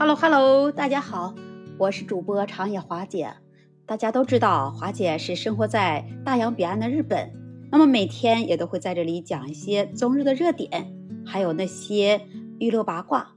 Hello Hello，大家好，我是主播长野华姐。大家都知道，华姐是生活在大洋彼岸的日本，那么每天也都会在这里讲一些中日的热点，还有那些娱乐八卦。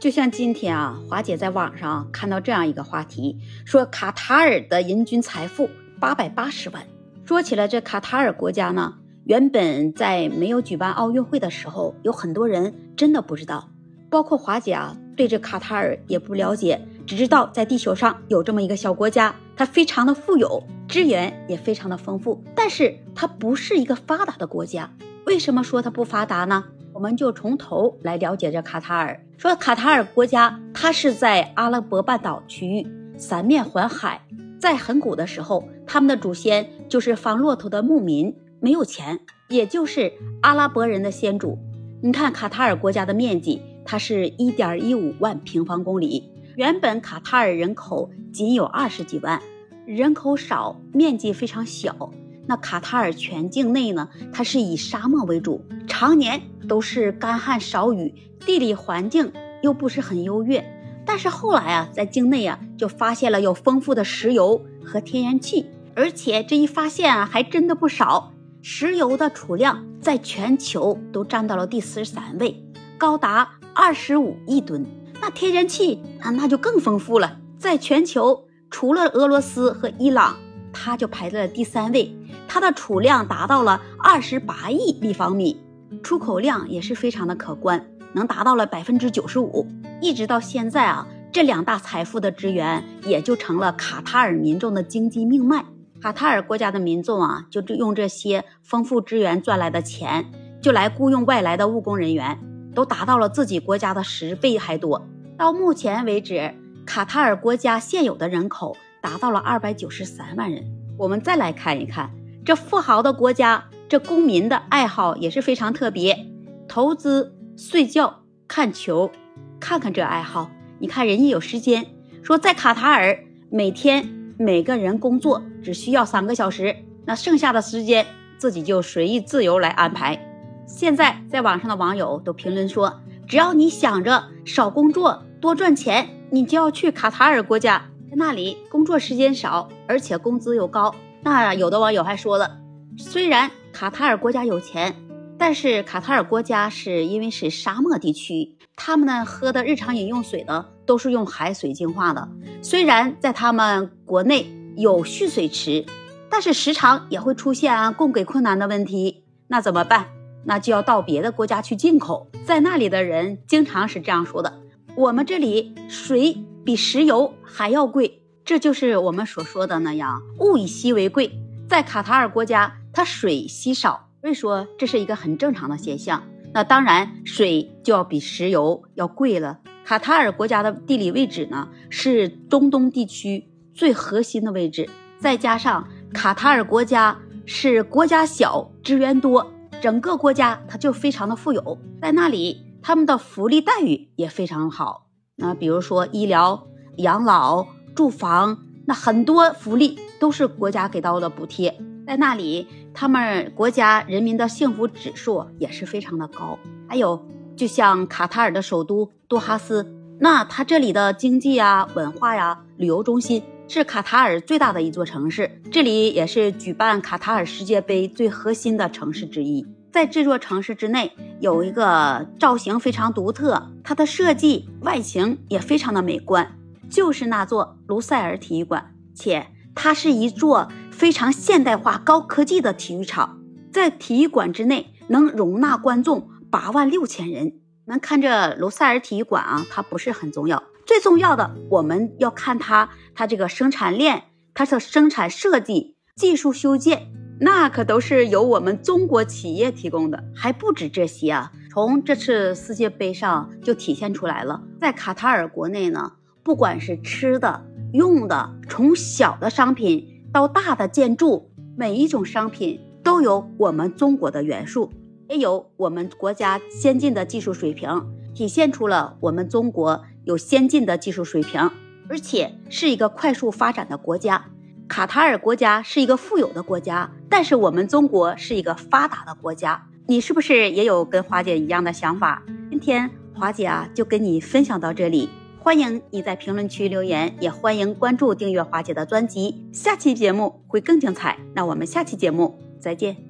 就像今天啊，华姐在网上看到这样一个话题，说卡塔尔的人均财富八百八十万。说起来，这卡塔尔国家呢，原本在没有举办奥运会的时候，有很多人真的不知道，包括华姐啊。对这卡塔尔也不了解，只知道在地球上有这么一个小国家，它非常的富有，资源也非常的丰富，但是它不是一个发达的国家。为什么说它不发达呢？我们就从头来了解这卡塔尔。说卡塔尔国家，它是在阿拉伯半岛区域，三面环海。在很古的时候，他们的祖先就是放骆驼的牧民，没有钱，也就是阿拉伯人的先祖。你看卡塔尔国家的面积。它是一点一五万平方公里。原本卡塔尔人口仅有二十几万，人口少，面积非常小。那卡塔尔全境内呢，它是以沙漠为主，常年都是干旱少雨，地理环境又不是很优越。但是后来啊，在境内啊，就发现了有丰富的石油和天然气，而且这一发现啊，还真的不少。石油的储量在全球都占到了第四十三位，高达。二十五亿吨，那天然气啊，那就更丰富了。在全球，除了俄罗斯和伊朗，它就排在了第三位。它的储量达到了二十八亿立方米，出口量也是非常的可观，能达到了百分之九十五。一直到现在啊，这两大财富的资源也就成了卡塔尔民众的经济命脉。卡塔尔国家的民众啊，就用这些丰富资源赚来的钱，就来雇佣外来的务工人员。都达到了自己国家的十倍还多。到目前为止，卡塔尔国家现有的人口达到了二百九十三万人。我们再来看一看这富豪的国家，这公民的爱好也是非常特别：投资、睡觉、看球。看看这爱好，你看人家有时间，说在卡塔尔每天每个人工作只需要三个小时，那剩下的时间自己就随意自由来安排。现在在网上的网友都评论说，只要你想着少工作多赚钱，你就要去卡塔尔国家，在那里工作时间少，而且工资又高。那有的网友还说了，虽然卡塔尔国家有钱，但是卡塔尔国家是因为是沙漠地区，他们呢喝的日常饮用水呢都是用海水净化的。虽然在他们国内有蓄水池，但是时常也会出现供给困难的问题，那怎么办？那就要到别的国家去进口，在那里的人经常是这样说的：我们这里水比石油还要贵，这就是我们所说的那样，物以稀为贵。在卡塔尔国家，它水稀少，所以说这是一个很正常的现象。那当然，水就要比石油要贵了。卡塔尔国家的地理位置呢，是中东地区最核心的位置，再加上卡塔尔国家是国家小，资源多。整个国家它就非常的富有，在那里他们的福利待遇也非常好。那比如说医疗、养老、住房，那很多福利都是国家给到的补贴。在那里，他们国家人民的幸福指数也是非常的高。还有，就像卡塔尔的首都多哈斯，那它这里的经济呀、文化呀、旅游中心是卡塔尔最大的一座城市，这里也是举办卡塔尔世界杯最核心的城市之一。在这座城市之内，有一个造型非常独特，它的设计外形也非常的美观，就是那座卢塞尔体育馆，且它是一座非常现代化、高科技的体育场，在体育馆之内能容纳观众八万六千人。那看这卢塞尔体育馆啊，它不是很重要，最重要的我们要看它，它这个生产链，它的生产设计、技术修建。那可都是由我们中国企业提供的，还不止这些啊！从这次世界杯上就体现出来了，在卡塔尔国内呢，不管是吃的、用的，从小的商品到大的建筑，每一种商品都有我们中国的元素，也有我们国家先进的技术水平，体现出了我们中国有先进的技术水平，而且是一个快速发展的国家。卡塔尔国家是一个富有的国家，但是我们中国是一个发达的国家。你是不是也有跟华姐一样的想法？今天华姐啊就跟你分享到这里。欢迎你在评论区留言，也欢迎关注订阅华姐的专辑。下期节目会更精彩，那我们下期节目再见。